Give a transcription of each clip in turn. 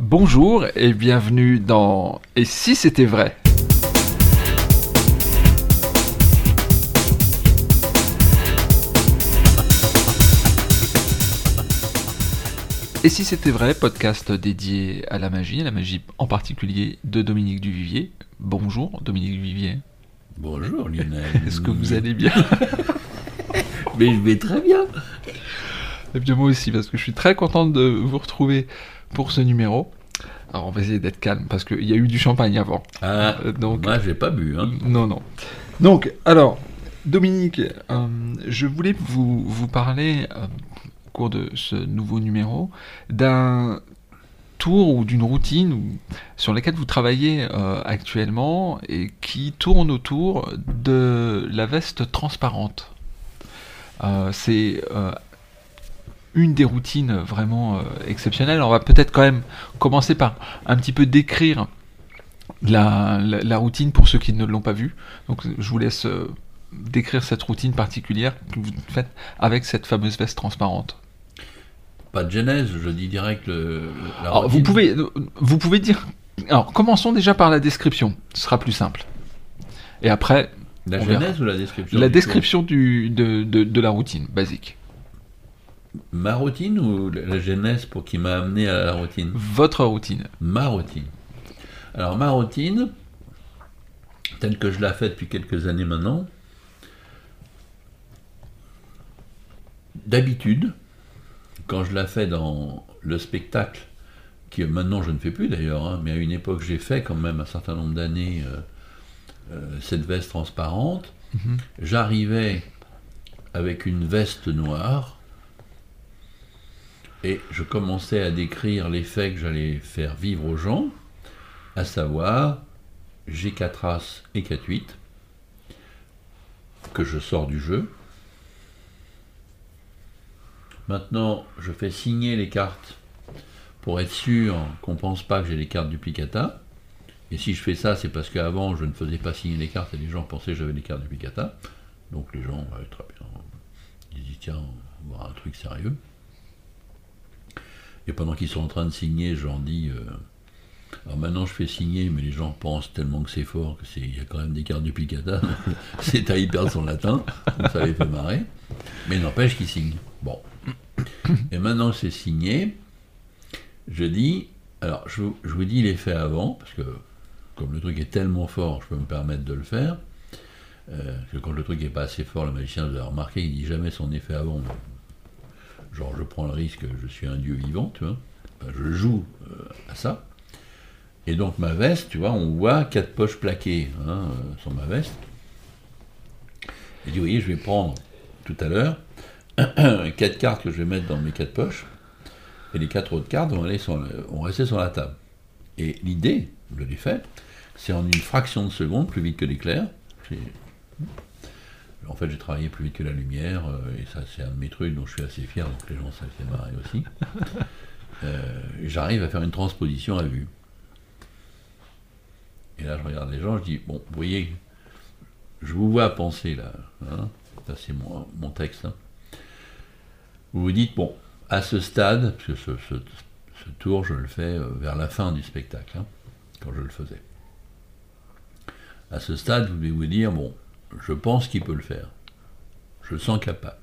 Bonjour et bienvenue dans Et si c'était vrai? Et si c'était vrai, podcast dédié à la magie, à la magie en particulier de Dominique Duvivier. Bonjour Dominique Duvivier. Bonjour Lionel. Est-ce que vous allez bien? Mais je vais très bien. Et bien moi aussi, parce que je suis très content de vous retrouver pour ce numéro. Alors on va essayer d'être calme, parce qu'il y a eu du champagne avant. Ah, Euh, donc- moi j'ai pas bu. Hein. Non, non. Donc, alors, Dominique, euh, je voulais vous, vous parler, euh, au cours de ce nouveau numéro, d'un tour ou d'une routine ou- sur laquelle vous travaillez euh, actuellement et qui tourne autour de la veste transparente. C'est une des routines vraiment euh, exceptionnelles. On va peut-être quand même commencer par un petit peu décrire la, la- la routine pour ceux qui ne l'ont pas vue. Donc je vous laisse euh, décrire cette routine particulière que vous faites avec cette fameuse veste transparente. Pas de genèse, je dis direct le, la Alors, vous pouvez, vous pouvez dire. Alors commençons déjà par la description. Ce sera plus simple. Et après, La verra. genèse ou la description la du description du, de, de- de la routine basique. Ma routine ou la genèse pour qui m'a amené à la routine? Votre routine. Ma routine. Alors ma routine, telle que je la fais depuis quelques années maintenant, d'habitude, quand je la fais dans le spectacle, que maintenant je ne fais plus d'ailleurs, hein, mais à une époque j'ai fait quand même un certain nombre d'années euh, euh, cette veste transparente, Mhm. j'arrivais avec une veste noire et je commençais à décrire l'effet que j'allais faire vivre aux gens, à savoir G4 As et 4-8, que je sors du jeu. Maintenant, je fais signer les cartes pour être sûr qu'on ne pense pas que j'ai les cartes duplicata. Et si je fais ça, c'est parce qu'avant, je ne faisais pas signer les cartes et les gens pensaient que j'avais les cartes duplicata. Donc les gens, très bien, ils disent tiens, on va voir un truc sérieux. Et pendant qu'ils sont en train de signer, je leur dis euh, alors maintenant je fais signer, mais les gens pensent tellement que c'est fort que c'est y a quand même des cartes duplicata. c'est à y perdre son latin, ça les fait marrer. Mais n'empêche qu'ils signent. Bon. Et maintenant c'est signé, je dis alors je, vous- je vous dis l'effet avant, parce que comme le truc est tellement fort, je peux me permettre de le faire. Euh, parce que quand le truc n'est pas assez fort, le magicien, vous avez remarqué, il dit jamais son effet avant. Genre, je prends le risque, je suis un dieu vivant, tu vois. Enfin, je joue euh, à ça. Et donc, ma veste, tu vois, on voit quatre poches plaquées hein, euh, sur ma veste. Et dit, vous voyez, je vais prendre tout à l'heure quatre cartes que je vais mettre dans mes quatre poches. Et les quatre autres cartes vont, aller rester sur la table. Et l'idée de l'effet, c'est en une fraction de seconde, plus vite que l'éclair. En fait, j'ai travaillé plus vite que la lumière, euh, et ça, c'est un de mes trucs dont je suis assez fier, donc les gens, ça les fait marrer aussi. Euh, J'arrive à faire une transposition à vue. Et là, je regarde les gens, je dis, bon, vous voyez, je vous vois penser là, hein, ça c'est mon, mon texte. hein. Vous vous dites, bon, à ce stade, parce que ce, ce- ce tour, je le fais euh, vers la fin du spectacle, hein, quand je le faisais. À ce stade, vous devez vous dire, bon, je pense qu'il peut le faire. Je le sens capable.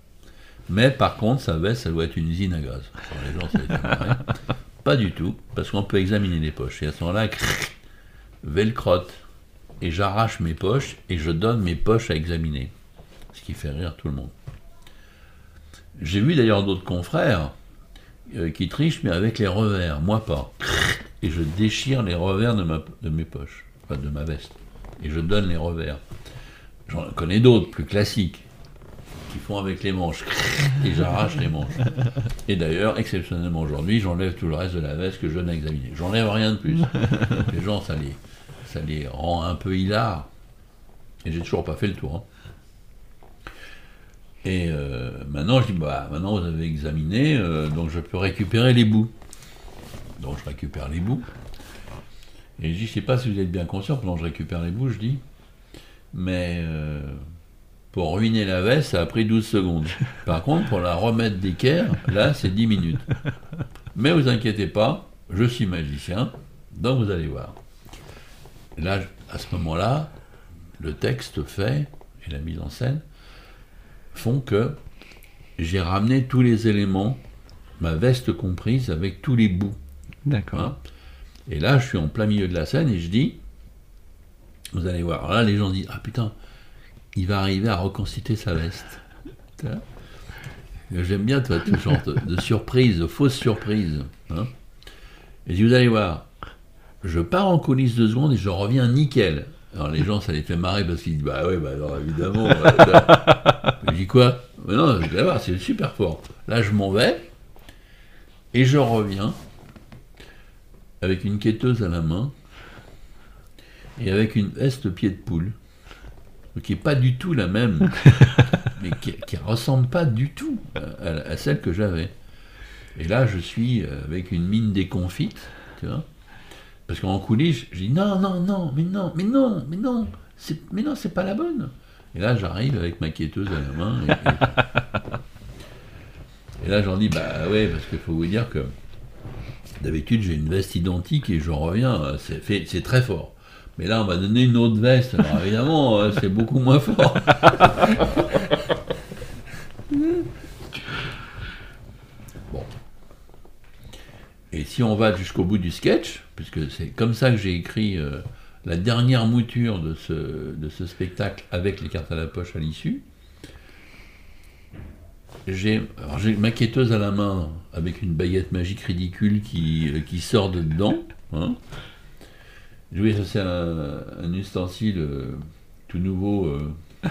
Mais par contre, sa veste, ça doit être une usine à gaz. Alors, les gens, ça. Pas du tout, parce qu'on peut examiner les poches. Et à ce moment-là, velcrotte, et j'arrache mes poches, et je donne mes poches à examiner. Ce qui fait rire tout le monde. J'ai vu d'ailleurs d'autres confrères euh, qui trichent, mais avec les revers. Moi pas. Et je déchire les revers de, ma, de mes poches, enfin de ma veste. Et je donne les revers. J'en connais d'autres, plus classiques, qui font avec les manches. Et j'arrache les manches. Et d'ailleurs, exceptionnellement aujourd'hui, j'enlève tout le reste de la veste que je n'ai examiné. J'enlève rien de plus. Les gens, ça les, ça les rend un peu hilar. Et j'ai toujours pas fait le tour. hein. Et euh, maintenant, je dis, bah, maintenant vous avez examiné, euh, donc je peux récupérer les bouts. Donc je récupère les bouts. Et je dis, je sais pas si vous êtes bien conscient, pendant que je récupère les bouts, je dis, mais euh, pour ruiner la veste, ça a pris 12 secondes. Par contre, pour la remettre d'équerre, là, c'est 10 minutes. Mais vous inquiétez pas, je suis magicien, donc vous allez voir. Et là, à ce moment-là, le texte fait et la mise en scène font que j'ai ramené tous les éléments, ma veste comprise, avec tous les bouts. D'accord. Hein. Et là, je suis en plein milieu de la scène et je dis, vous allez voir. Alors là, les gens disent, ah putain, il va arriver à reconstituer sa veste. J'aime bien toi, ce genre de, de surprise, de fausse surprise. hein. Et je dis, vous allez voir, je pars en coulisses deux secondes et je reviens nickel. Alors les gens, ça les fait marrer parce qu'ils disent, bah ouais, bah alors évidemment. euh, je dis quoi? Mais non, vous allez voir, c'est super fort. Là, je m'en vais et je reviens avec une quêteuse à la main et avec une veste pied de poule, qui n'est pas du tout la même, mais qui, qui ressemble pas du tout à, à- à celle que j'avais. Et là, je suis avec une mine déconfite, tu vois, parce qu'en coulisses, je dis non, non, non, mais non, mais non, mais non, c'est, mais non, c'est pas la bonne. Et là, j'arrive avec ma quêteuse à la main. Et, et- et là, j'en dis bah ouais, parce qu'il faut vous dire que D'habitude, j'ai une veste identique et je reviens, euh, c'est très fort. Mais là, on m'a donné une autre veste, alors évidemment, euh, c'est beaucoup moins fort. bon. Et si on va jusqu'au bout du sketch, puisque c'est comme ça que j'ai écrit euh, la dernière mouture de ce, de ce spectacle avec les cartes à la poche à l'issue, j'ai alors j'ai ma quêteuse à la main avec une baguette magique ridicule qui, euh, qui sort de dedans. Hein. Oui, ça c'est un, un ustensile euh, tout nouveau. euh.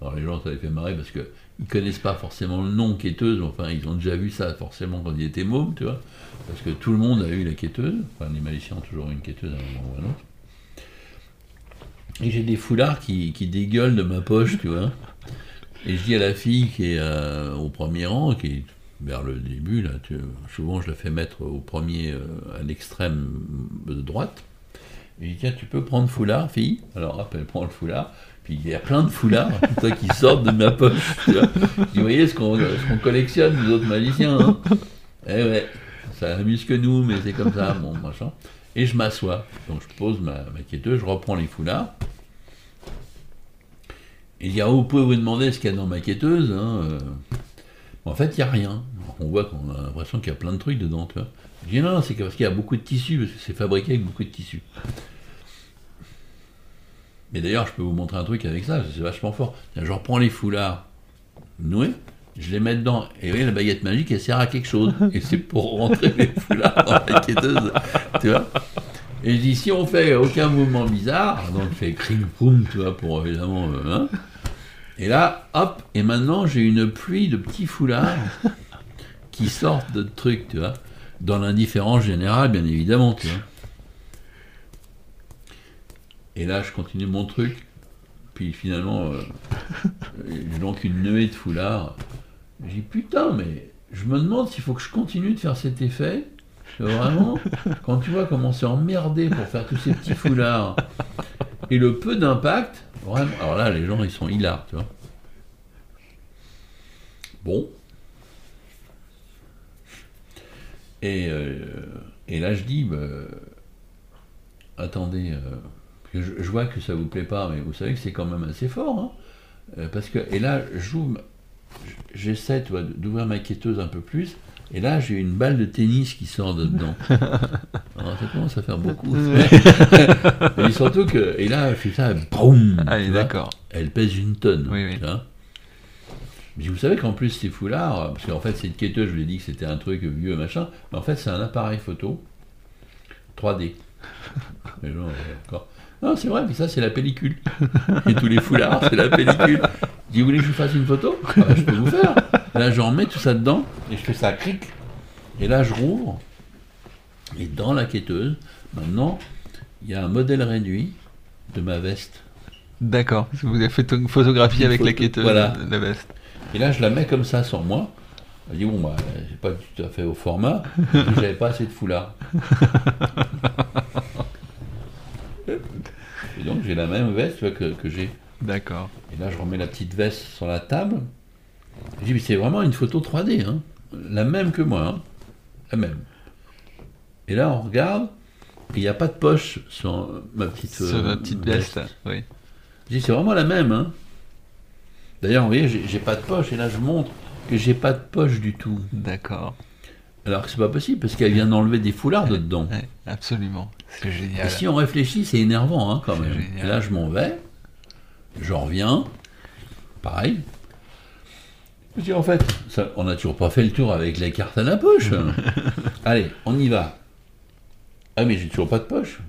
Alors les gens ça les fait marrer parce que ils connaissent pas forcément le nom quêteuse, enfin ils ont déjà vu ça forcément quand ils étaient mômes, tu vois. Parce que tout le monde a eu la quêteuse, enfin les magiciens ont toujours eu une quêteuse à un moment ou à un autre. Et j'ai des foulards qui, qui dégueulent de ma poche, tu vois. Et je dis à la fille qui est euh, au premier rang, qui est vers le début, là, tu- souvent je la fais mettre au premier, à l'extrême de droite. Je dis, tiens, tu peux prendre foulard, fille Alors hop, elle prend le foulard. Puis il y a plein de foulards qui sortent de ma poche. Tu vois. Dis, voyez ce qu'on ce qu'on collectionne, nous autres magiciens. hein Eh ouais, ça amuse que nous, mais c'est comme ça, bon, machin. Et je m'assois. Donc je pose ma, ma quêteuse, je reprends les foulards. Et il dit, ah, vous pouvez vous demander ce qu'il y a dans ma quêteuse. hein, euh. En fait, il n'y a rien. On voit qu'on a l'impression qu'il y a plein de trucs dedans. Tu vois. Je dis, non, c'est parce qu'il y a beaucoup de tissus, parce que c'est fabriqué avec beaucoup de tissus. Mais d'ailleurs, je peux vous montrer un truc avec ça, c'est vachement fort. Je reprends les foulards noués, je les mets dedans, et vous voyez, la baguette magique, elle sert à quelque chose. Et c'est pour rentrer les foulards dans la quêteuse. Tu vois Et je dis, si on fait aucun mouvement bizarre, donc je fais cring poum, tu vois, pour évidemment. euh, hein. et là, hop, et maintenant j'ai une pluie de petits foulards qui sortent de trucs, tu vois. Dans l'indifférence générale, bien évidemment, tu vois. Et là, je continue mon truc. Puis finalement, euh, j'ai donc une nuée de foulards. J'ai dit, putain, mais je me demande s'il faut que je continue de faire cet effet. Vraiment, quand tu vois comment c'est emmerdé pour faire tous ces petits foulards et le peu d'impact, vraiment. Alors là, les gens, ils sont hilars, tu vois. Bon. Et, euh, et là, je dis, bah, attendez, euh, je, je vois que ça vous plaît pas, mais vous savez que c'est quand même assez fort. hein. Euh, parce que, et là, j'ouvre, j'essaie d'ouvrir ma quêteuse un peu plus, et là, j'ai une balle de tennis qui sort de dedans. Alors, ça commence à faire beaucoup. et surtout que, et là, ça, boum Allez, vois. Elle pèse une tonne. Oui, oui. Mais vous savez qu'en plus, ces foulards, parce qu'en fait, cette quêteuse, je vous ai dit que c'était un truc vieux, machin, mais en fait, c'est un appareil photo 3D. Les gens, euh, d'accord. Non, c'est vrai, mais ça, c'est la pellicule. Et tous les foulards, c'est la pellicule. Je dis, vous voulez que je vous fasse une photo? Ah bah, Je peux vous faire. Là, j'en mets tout ça dedans, et je fais ça, cric. Et là, je rouvre. Et dans la quêteuse, maintenant, il y a un modèle réduit de ma veste. D'accord. Vous avez fait une photographie Une avec la quêteuse voilà. de la veste. Et là, je la mets comme ça sur moi. Je dis, bon, bah, c'est pas tout à fait au format, j'avais pas assez de foulard. Et donc, j'ai la même veste tu vois, que, que j'ai. D'accord. Et là, je remets la petite veste sur la table. Je dis, mais c'est vraiment une photo 3D, hein. la même que moi, hein. la même. Et là, on regarde, il n'y a pas de poche sur ma petite, Sur euh, ma petite veste, oui. Je dis, c'est vraiment la même. Hein. D'ailleurs, vous voyez, j'ai pas de poche, et là, je montre que j'ai pas de poche du tout. D'accord. Alors que c'est pas possible, parce qu'elle vient d'enlever des foulards de dedans. Ouais, absolument. C'est Et génial. si on réfléchit, c'est énervant hein, quand même. génial. Et là, je m'en vais, je reviens, pareil. Je dis, en fait, ça- on n'a toujours pas fait le tour avec les cartes à la poche. Allez, on y va. Ah, mais j'ai toujours pas de poche.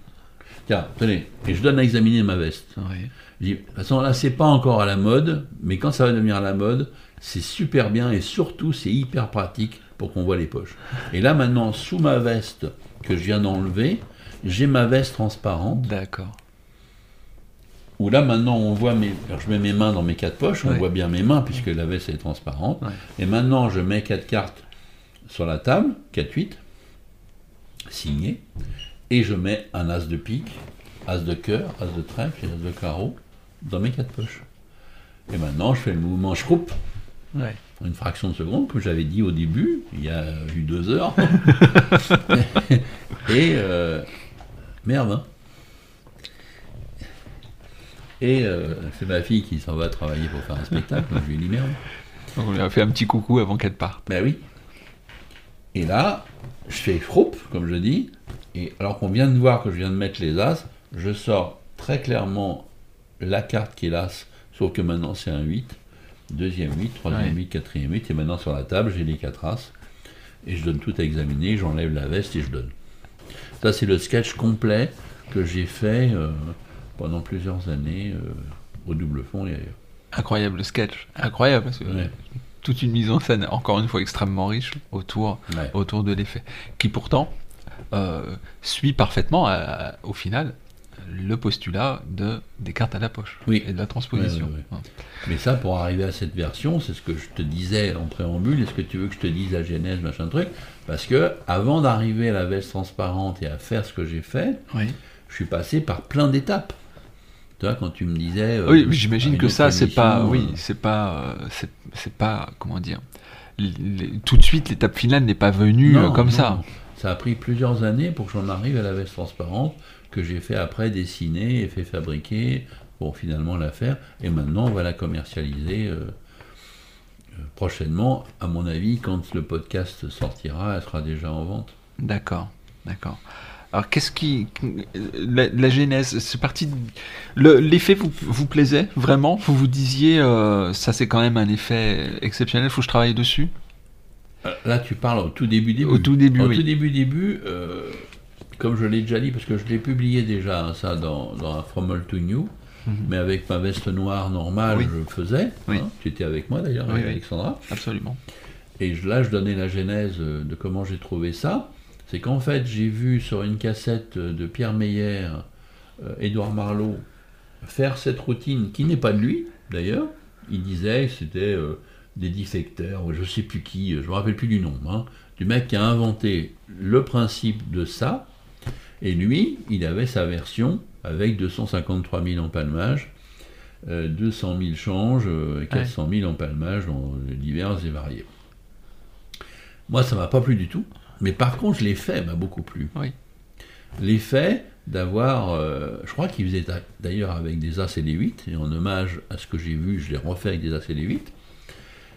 Tiens, tenez, et je donne à examiner ma veste. Oui. Je dis, de toute façon, là, c'est pas encore à la mode, mais quand ça va devenir à la mode, c'est super bien et surtout, c'est hyper pratique pour qu'on voit les poches. Et là, maintenant, sous ma veste que je viens d'enlever, j'ai ma veste transparente D'accord. où là, maintenant, on voit mes. alors, je mets mes mains dans mes quatre poches, on voit bien mes mains puisque la veste est transparente. Et maintenant, je mets quatre cartes sur la table, 4-8, signées, et je mets un as de pique, as de cœur, as de trèfle et as de carreau dans mes quatre poches. Et maintenant, je fais le mouvement schroup, Ouais. une fraction de seconde, comme j'avais dit au début, il y a eu deux heures. et euh, merde. hein. Et euh, c'est ma fille qui s'en va travailler pour faire un spectacle. donc je lui dis merde. On lui a fait un petit coucou avant qu'elle parte. Ben oui. Et là, je fais schroup, comme je dis. Et alors qu'on vient de voir que je viens de mettre les as, je sors très clairement la carte qui est l'as, sauf que maintenant c'est un 8. Deuxième 8, troisième Ouais. 8, quatrième 8. Et maintenant sur la table, j'ai les 4 as. Et je donne tout à examiner, j'enlève la veste et je donne. Ça, c'est le sketch complet que j'ai fait euh, pendant plusieurs années euh, au double fond et ailleurs. Incroyable sketch. Incroyable. Parce que Ouais. Toute une mise en scène, encore une fois, extrêmement riche autour, Ouais. autour de l'effet. Qui pourtant suit parfaitement, à- au final, le postulat de, des cartes à la poche Oui. et de la transposition. Mais ça, pour arriver à cette version, c'est ce que je te disais en préambule. Est-ce que tu veux que je te dise la genèse, machin truc? Parce que avant d'arriver à la veste transparente et à faire ce que j'ai fait, je suis passé par plein d'étapes. Tu vois, quand tu me disais. euh, Oui, j'imagine que ça, c'est pas, oui, euh, c'est pas, euh, c'est pas, comment dire, tout de suite, l'étape finale n'est pas venue non, euh, comme non. ça. Ça a pris plusieurs années pour que j'en arrive à la veste transparente, que j'ai fait après dessiner et fait fabriquer pour finalement la faire. Et maintenant, on va la commercialiser euh, euh, prochainement. À mon avis, quand le podcast sortira, elle sera déjà en vente. D'accord, d'accord. Alors, qu'est-ce qui, la, genèse, c'est parti. L'effet vous, plaisait vraiment? Vous vous disiez, euh, ça c'est quand même un effet exceptionnel, faut que je travaille dessus? Euh, Là, tu parles au tout début, début. Au tout début, Au oui. tout début, début, euh, comme je l'ai déjà dit, parce que je l'ai publié déjà, ça, dans, From Old to New, mais avec ma veste noire normale, Mhm. Oui. je le faisais. Oui. hein. tu étais avec moi d'ailleurs, avec. Alexandra. Absolument. Et je- là, je donnais la genèse euh, de comment j'ai trouvé ça. C'est qu'en fait, j'ai vu sur une cassette de Pierre Meyer, euh, Édouard Marlot, faire cette routine qui n'est pas de lui, d'ailleurs. Il disait que c'était euh, des dissecteurs, ou je sais plus qui, euh, je me rappelle plus du nom, hein, du mec qui a inventé le principe de ça. Et lui, il avait sa version avec 253 000 empalmages, euh, 200 000 changes, euh, 400 000 empalmages dans divers et variés. Moi, ça m'a pas plu du tout, mais par contre, l'effet m'a beaucoup plu. Oui. L'effet d'avoir, euh, je crois qu'il faisait d'a- d'ailleurs avec des As et des 8, et en hommage à ce que j'ai vu, je l'ai refait avec des As et des 8,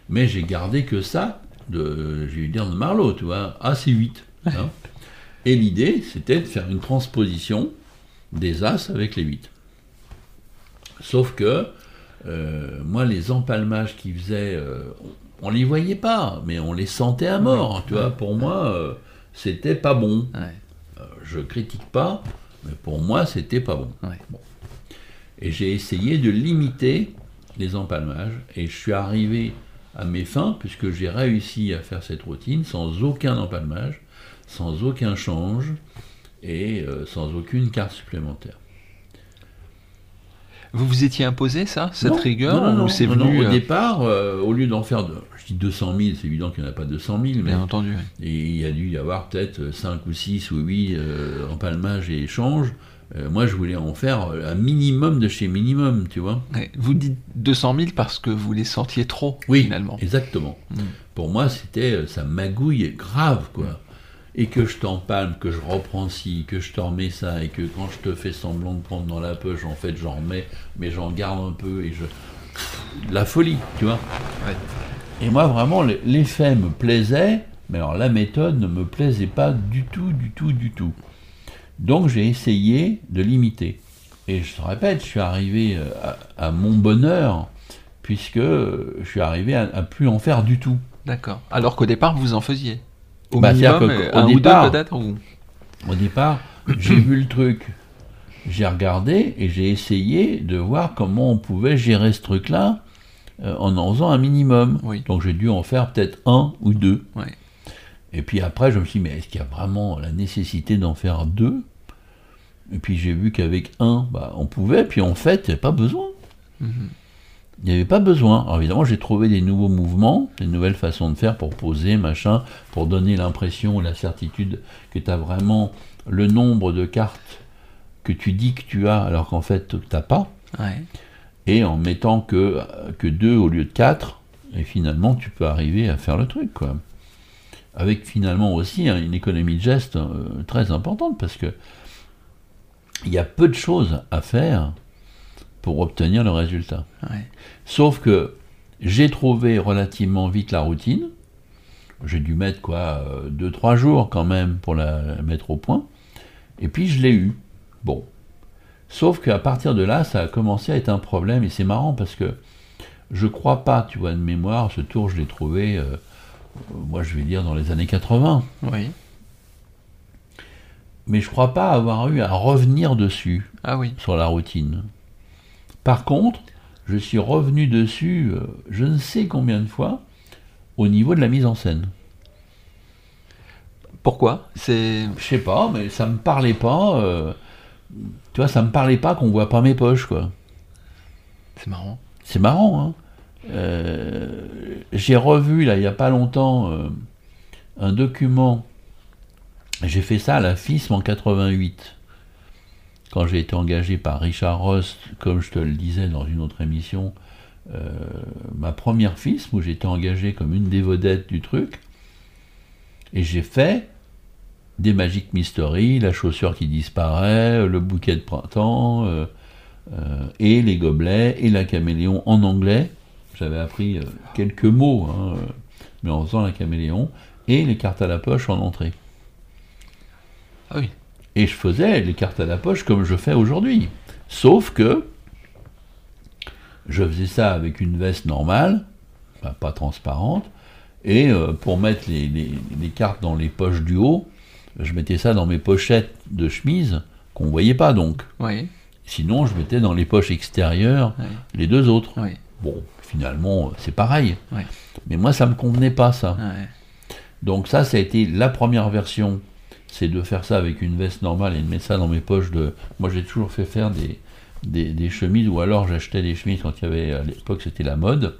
mais j'ai gardé que ça, de, je vais dire de Marlowe, tu vois, As et 8. hein. Et l'idée, c'était de faire une transposition des As avec les 8. Sauf que, euh, moi, les empalmages qu'il faisait, euh, on les voyait pas, mais on les sentait à mort. Tu vois, pour moi, euh, c'était pas bon. Euh, je critique pas, mais pour moi, c'était pas bon. Bon. Et j'ai essayé de limiter les empalmages, et je suis arrivé à mes fins, puisque j'ai réussi à faire cette routine sans aucun empalmage, sans aucun change, et euh, sans aucune carte supplémentaire. Vous vous étiez imposé ça, cette Non, rigueur, non, non, non, venu Au euh, départ, euh, au lieu d'en faire, de, je dis 200 000, c'est évident qu'il n'y en a pas 200 000, mais Bien entendu. Et il y a dû y avoir peut-être 5 ou 6 ou 8 euh, empalmages et échanges. Euh, moi, je voulais en faire un minimum de chez minimum, tu vois. Ouais. Vous dites 200 000 parce que vous les sentiez trop, Oui, finalement. exactement. Mm. Pour moi, c'était, euh, ça magouille grave, quoi. et que je t'empalme, que je reprends ci, que je te remets ça, et que quand je te fais semblant de prendre dans la poche, en fait j'en remets, mais j'en garde un peu, et je. La folie, tu vois. Et moi, vraiment, l'effet me plaisait, mais alors la méthode ne me plaisait pas du tout, du tout, du tout. Donc j'ai essayé de l'imiter. Et je te répète, je suis arrivé euh, à, mon bonheur, puisque je suis arrivé à, à plus en faire du tout. D'accord. Alors qu'au départ, vous en faisiez Au bah, minimum, un ou deux peut-être Au départ, j'ai vu le truc, j'ai regardé et j'ai essayé de voir comment on pouvait gérer ce truc-là euh, en en faisant un minimum. Donc j'ai dû en faire peut-être un ou deux. Et puis après, je me suis dit, mais est-ce qu'il y a vraiment la nécessité d'en faire deux? Et puis j'ai vu qu'avec un, bah, on pouvait, puis en fait, il n'y avait pas besoin. Mhm. Il n'y avait pas besoin. Alors évidemment, j'ai trouvé des nouveaux mouvements, des nouvelles façons de faire pour poser, machin, pour donner l'impression, la certitude que tu as vraiment le nombre de cartes que tu dis que tu as alors qu'en fait tu n'as pas. Et en mettant que, que deux au lieu de quatre, et finalement tu peux arriver à faire le truc. Quoi. Avec finalement aussi une économie de geste euh, très importante parce que il y a peu de choses à faire pour obtenir le résultat. Sauf que j'ai trouvé relativement vite la routine. J'ai dû mettre quoi, 2-3 euh, jours quand même pour la, mettre au point. Et puis je l'ai eu. Bon. Sauf qu'à partir de là, ça a commencé à être un problème. Et c'est marrant parce que je crois pas, tu vois, de mémoire, ce tour, je l'ai trouvé, euh, moi je vais dire, dans les années 80. Oui. Mais je crois pas avoir eu à revenir dessus. Ah oui. Sur la routine. Par contre, je suis revenu dessus euh, je ne sais combien de fois au niveau de la mise en scène. Pourquoi? C'est. Je sais pas, mais ça me parlait pas. Euh, tu vois, ça me parlait pas qu'on voit pas mes poches, quoi. C'est marrant. C'est marrant, hein. Euh, j'ai revu, là, il n'y a pas longtemps, un document. J'ai fait ça à la FISM en 88 quand j'ai été engagé par Richard Rost, comme je te le disais dans une autre émission, euh, ma première FISM, où j'étais engagé comme une des vedettes du truc, et j'ai fait des Magic Mystery, la chaussure qui disparaît, le bouquet de printemps, euh, euh, et les gobelets, et la caméléon en anglais. J'avais appris quelques mots, hein, mais en faisant la caméléon, et les cartes à la poche en entrée. Ah oui. Et je faisais les cartes à la poche comme je fais aujourd'hui. Sauf que je faisais ça avec une veste normale, pas transparente, et euh, pour mettre les, cartes dans les poches du haut, je mettais ça dans mes pochettes de chemise qu'on ne voyait pas donc. Sinon, je mettais dans les poches extérieures les deux autres. Bon, finalement, c'est pareil. Mais moi, ça ne me convenait pas, ça. Donc ça, ça a été la première version c'est de faire ça avec une veste normale et de mettre ça dans mes poches de. Moi, j'ai toujours fait faire des, des, chemises, ou alors j'achetais des chemises quand il y avait, à l'époque, c'était la mode.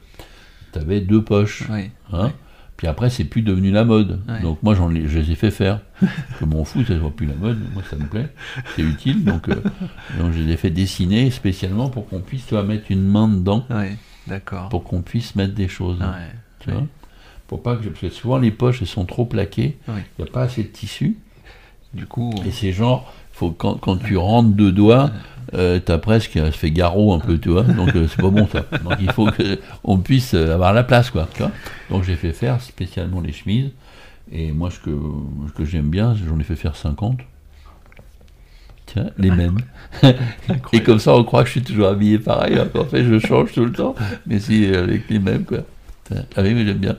Tu avais deux poches. Hein. Puis après, c'est plus devenu la mode. Donc moi, j'en je les ai fait faire. je m'en fous, ça ne soit plus la mode. Moi, ça me plaît. C'est utile. Donc, euh, donc, je les ai fait dessiner spécialement pour qu'on puisse toi, mettre une main dedans. D'accord. Pour qu'on puisse mettre des choses. Tu vois pour pas que, parce que souvent les poches elles sont trop plaquées, il n'y a pas assez de tissu. Du coup. Et c'est genre, faut, quand, quand tu rentres deux doigts, euh, t'as presque ça fait garrot un peu, tu vois. Donc euh, c'est pas bon ça. Donc il faut qu'on puisse avoir la place, quoi. Tu vois donc j'ai fait faire spécialement les chemises. Et moi, ce que, ce que j'aime bien, j'en ai fait faire 50. Tiens, les mêmes. et comme ça, on croit que je suis toujours habillé pareil. En fait, je change tout le temps. Mais si, avec les mêmes, quoi. Ah oui, mais j'aime bien.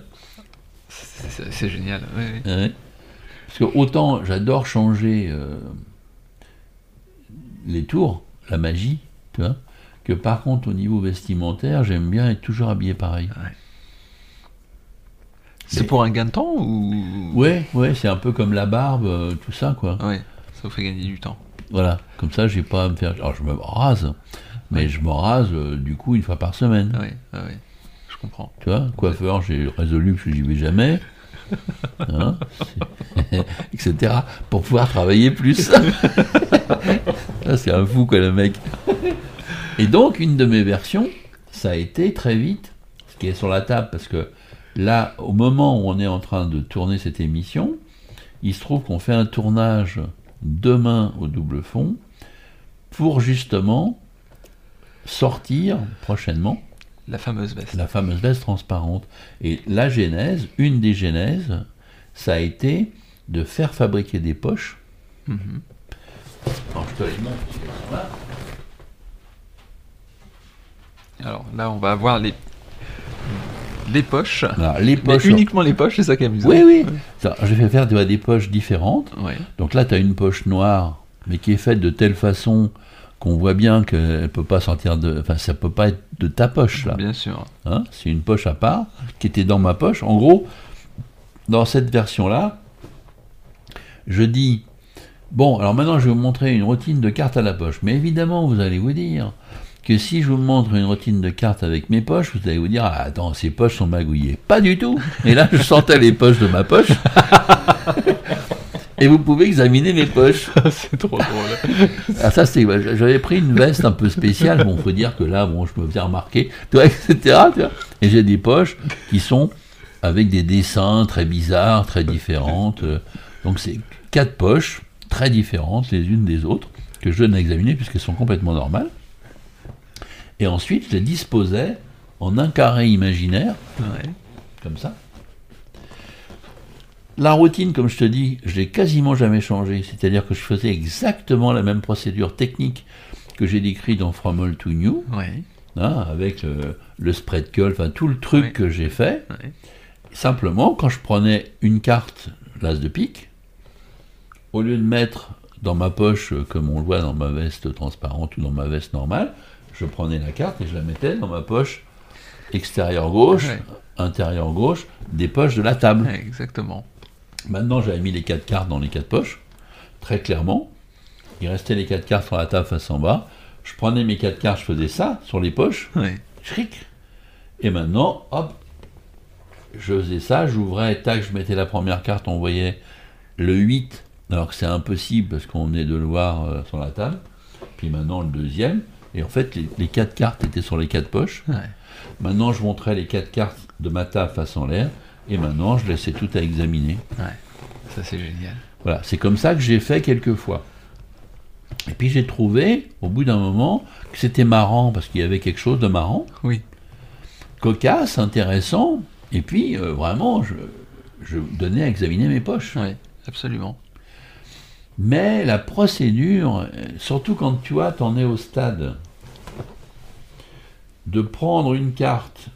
C'est génial. Oui, oui. Parce que autant j'adore changer euh, les tours, la magie, tu vois, que par contre au niveau vestimentaire, j'aime bien être toujours habillé pareil. C'est pour un gain de temps ou? Ouais, ouais, c'est un peu comme la barbe, euh, tout ça, quoi. Ouais, ça vous fait gagner du temps. Voilà, comme ça, j'ai pas à me faire. Alors, je me rase, mais je me rase euh, du coup une fois par semaine. Oui, oui, je comprends. Tu vois, coiffeur, j'ai résolu que j'y vais jamais. Hein, etc. pour pouvoir travailler plus. c'est un fou quoi le mec. Et donc une de mes versions, ça a été très vite, ce qui est sur la table, parce que là, au moment où on est en train de tourner cette émission, il se trouve qu'on fait un tournage demain au double fond pour justement sortir prochainement La fameuse veste. la fameuse veste transparente. Et la genèse, une des genèses, ça a été de faire fabriquer des poches. Mhm. Alors, je te les montre. Alors là, on va avoir les, les poches. Voilà, les Mais poches. uniquement les poches, c'est ça qui est amusant. Oui, oui. Ça, J'ai fait faire vois, des poches différentes. Ouais. Donc là, tu as une poche noire, mais qui est faite de telle façon qu'on voit bien qu'elle peut pas sortir de. Enfin, ça peut pas être de ta poche, là. Bien sûr. Hein, c'est une poche à part qui était dans ma poche. En gros, dans cette version-là, je dis bon, alors maintenant je vais vous montrer une routine de cartes à la poche. Mais évidemment, vous allez vous dire que si je vous montre une routine de cartes avec mes poches, vous allez vous dire ah, attends, ces poches sont magouillées. Pas du tout. Et là, je sentais les poches de ma poche. Et vous pouvez examiner mes poches. c'est trop drôle. Ah, ça, c'est, j'avais pris une veste un peu spéciale. Bon, faut dire que là, bon, je me faisais remarquer, tu vois, etc. tu vois. Et j'ai des poches qui sont avec des dessins très bizarres, très différentes. Donc, c'est quatre poches très différentes les unes des autres que je donne à examiner puisqu'elles sont complètement normales. Et ensuite, je les disposais en un carré imaginaire Ouais. comme ça. La routine, comme je te dis, je l'ai quasiment jamais changée. C'est-à-dire que je faisais exactement la même procédure technique que j'ai décrit dans From Old to New, Ouais. hein, avec le, le spread call, enfin tout le truc que j'ai fait. Simplement, quand je prenais une carte, l'as de pique, au lieu de mettre dans ma poche, euh, comme on le voit dans ma veste transparente ou dans ma veste normale, je prenais la carte et je la mettais dans ma poche extérieure gauche, Ouais. intérieure gauche, des poches de la table. Ouais, exactement. Maintenant, j'avais mis les quatre cartes dans les quatre poches, très clairement. Il restait les quatre cartes sur la table face en bas. Je prenais mes quatre cartes, je faisais ça sur les poches, Ouais. Chric. Et maintenant, hop, je faisais ça, j'ouvrais, tac, je mettais la première carte, on voyait le 8, alors que c'est impossible parce qu'on venait de le voir euh, sur la table. Puis maintenant le deuxième. Et en fait, les, les quatre cartes étaient sur les quatre poches. Ouais. Maintenant, je montrais les quatre cartes de ma table face en l'air. Et maintenant, je laissais tout à examiner. Ouais. Ça, c'est génial. Voilà, c'est comme ça que j'ai fait quelques fois. Et puis j'ai trouvé, au bout d'un moment, que c'était marrant, parce qu'il y avait quelque chose de marrant, Oui. cocasse, intéressant, et puis euh, vraiment, je, je donnais à examiner mes poches. Ouais. Absolument. Mais la procédure, surtout quand tu vois, t'en es au stade de prendre une carte,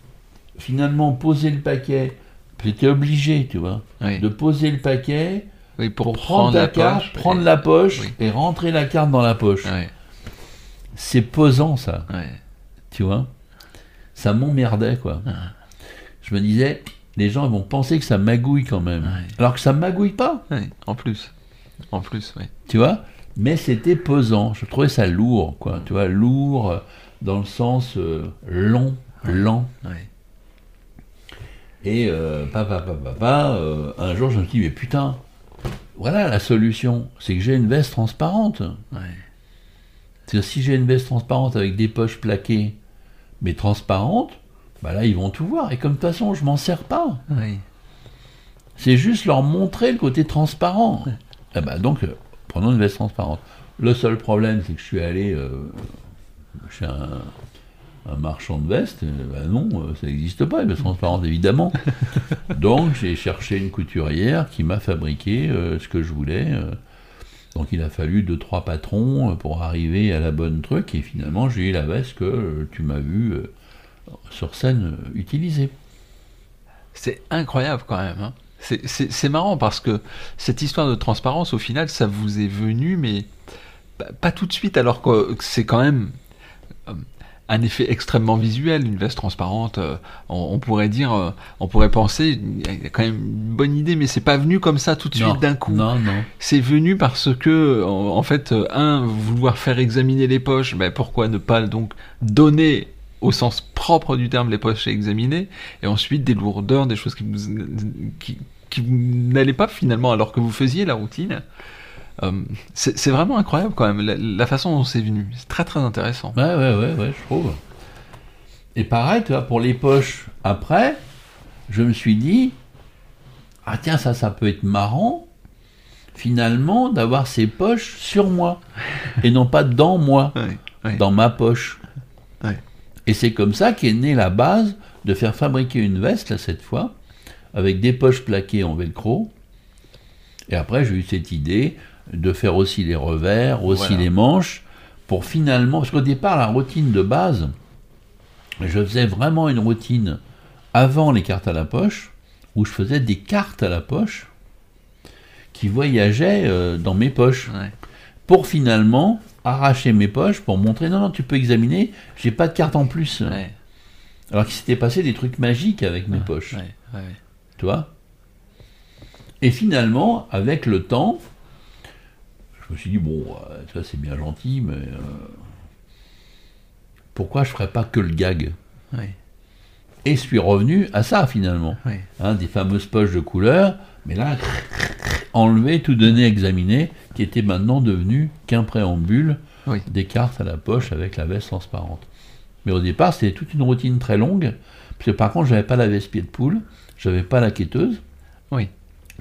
finalement poser le paquet, j'étais obligé, tu vois, Oui. de poser le paquet, Oui, pour, pour prendre, la carte, poche prendre et- la poche oui. et rentrer la carte dans la poche. C'est pesant ça, tu vois? Ça m'emmerdait quoi. Ah. Je me disais, les gens vont penser que ça magouille quand même. Alors que ça magouille pas. En plus. En plus, oui. tu vois. Mais c'était pesant. Je trouvais ça lourd, quoi. Tu vois, lourd euh, dans le sens euh, long, lent. Ouais. Et euh, papa, papa, papa, euh, un jour je me suis dit, mais putain, voilà la solution. C'est que j'ai une veste transparente. Ouais. C'est-à-dire, si j'ai une veste transparente avec des poches plaquées, mais transparentes, bah là, ils vont tout voir. Et comme de toute façon, je m'en sers pas. C'est juste leur montrer le côté transparent. Eh ben, donc, euh, prenons une veste transparente. Le seul problème, c'est que je suis allé euh, chez un, un marchand de vestes. euh, ben non, ça n'existe pas, une veste transparente, évidemment. donc, j'ai cherché une couturière qui m'a fabriqué euh, ce que je voulais. donc, il a fallu deux, trois patrons pour arriver à la bonne truc. Et finalement, j'ai eu la veste que tu m'as vu sur scène utiliser. C'est incroyable quand même. hein. C'est- marrant parce que cette histoire de transparence, au final, ça vous est venu, mais pas, tout de suite, alors que c'est quand même euh, un effet extrêmement visuel, une veste transparente. euh, on, on pourrait dire, euh, on pourrait penser, il y a quand même une bonne idée, mais c'est pas venu comme ça tout de Non, suite d'un coup. Non, non. C'est venu parce que, en, fait, un, vouloir faire examiner les poches, ben pourquoi ne pas donc donner au sens propre du terme les poches à examiner, et ensuite des lourdeurs, des choses qui vous, qui, qui vous n'allaient pas finalement alors que vous faisiez la routine. Euh, c'est vraiment incroyable quand même la, la façon dont c'est venu. C'est très très intéressant. Ouais, ouais, ouais, ouais, je trouve. Et pareil, tu vois, pour les poches, après, je me suis dit, ah tiens, ça, ça peut être marrant, finalement d'avoir ces poches sur moi et non pas dans moi, dans ma poche. Et c'est comme ça qu'est née la base de faire fabriquer une veste, là, cette fois, avec des poches plaquées en velcro. Et après, j'ai eu cette idée de faire aussi les revers, aussi Voilà. les manches, pour finalement, parce qu'au départ, la routine de base, je faisais vraiment une routine avant les cartes à la poche, où je faisais des cartes à la poche qui voyageaient euh, dans mes poches Ouais. pour finalement arracher mes poches pour montrer non non tu peux examiner j'ai pas de carte en plus Ouais. alors qu'il s'était passé des trucs magiques avec mes poches Ouais, ouais. Tu vois. Et finalement avec le temps je me suis dit bon euh, ça c'est bien gentil mais euh, pourquoi je ferais pas que le gag? Et je suis revenu à ça finalement. Hein, des fameuses poches de couleur, mais là, enlevé, tout donné, examiné, qui était maintenant devenu qu'un préambule Oui. des cartes à la poche avec la veste transparente. Mais au départ, c'était toute une routine très longue, parce que par contre, j'avais pas la veste pied de poule, j'avais pas la quêteuse. Oui.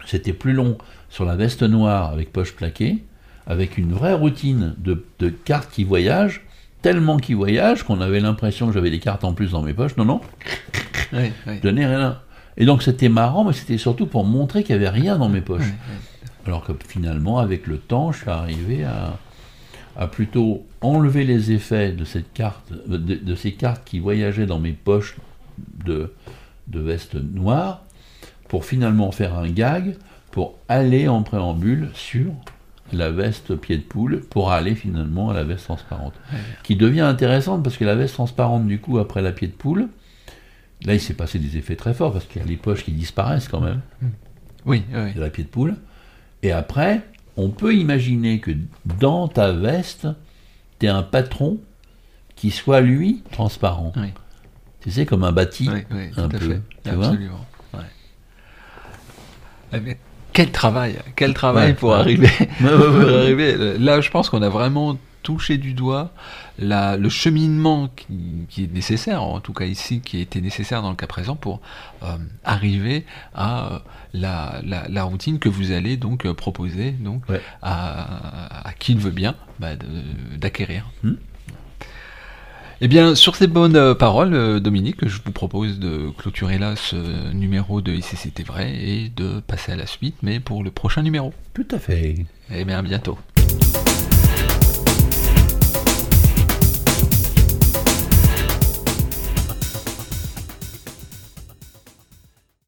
C'était plus long sur la veste noire avec poche plaquée, avec une vraie routine de, de cartes qui voyagent, tellement qui voyagent qu'on avait l'impression que j'avais des cartes en plus dans mes poches. Non, non, donnais rien. Et donc c'était marrant, mais c'était surtout pour montrer qu'il n'y avait rien dans mes poches. Alors que finalement, avec le temps, je suis arrivé à, à plutôt enlever les effets de, cette carte, de, de ces cartes qui voyageaient dans mes poches de, de veste noire, pour finalement faire un gag, pour aller en préambule sur la veste pied de poule, pour aller finalement à la veste transparente. Qui devient intéressante parce que la veste transparente, du coup, après la pied de poule, là il s'est passé des effets très forts parce qu'il y a les poches qui disparaissent quand même Oui, oui. de la pied de poule. Et après, on peut imaginer que dans ta veste, tu un patron qui soit lui transparent. Oui. Tu sais, comme un bâti. Oui, oui, tout un à peu, fait. tu vois Absolument. Ouais. Eh quel travail, quel travail Ouais, pour ouais. arriver. Pour arriver. Là, je pense qu'on a vraiment touché du doigt la, le cheminement qui, qui est nécessaire, en tout cas ici, qui était nécessaire dans le cas présent pour euh, arriver à euh, la, la, la routine que vous allez donc euh, proposer donc Ouais. à, à qui le veut bien bah, d'acquérir. Hmm. Eh bien, sur ces bonnes euh, paroles, euh, Dominique, je vous propose de clôturer là ce numéro de Ici c'était vrai et de passer à la suite, mais pour le prochain numéro. Tout à fait. Eh bien, à bientôt.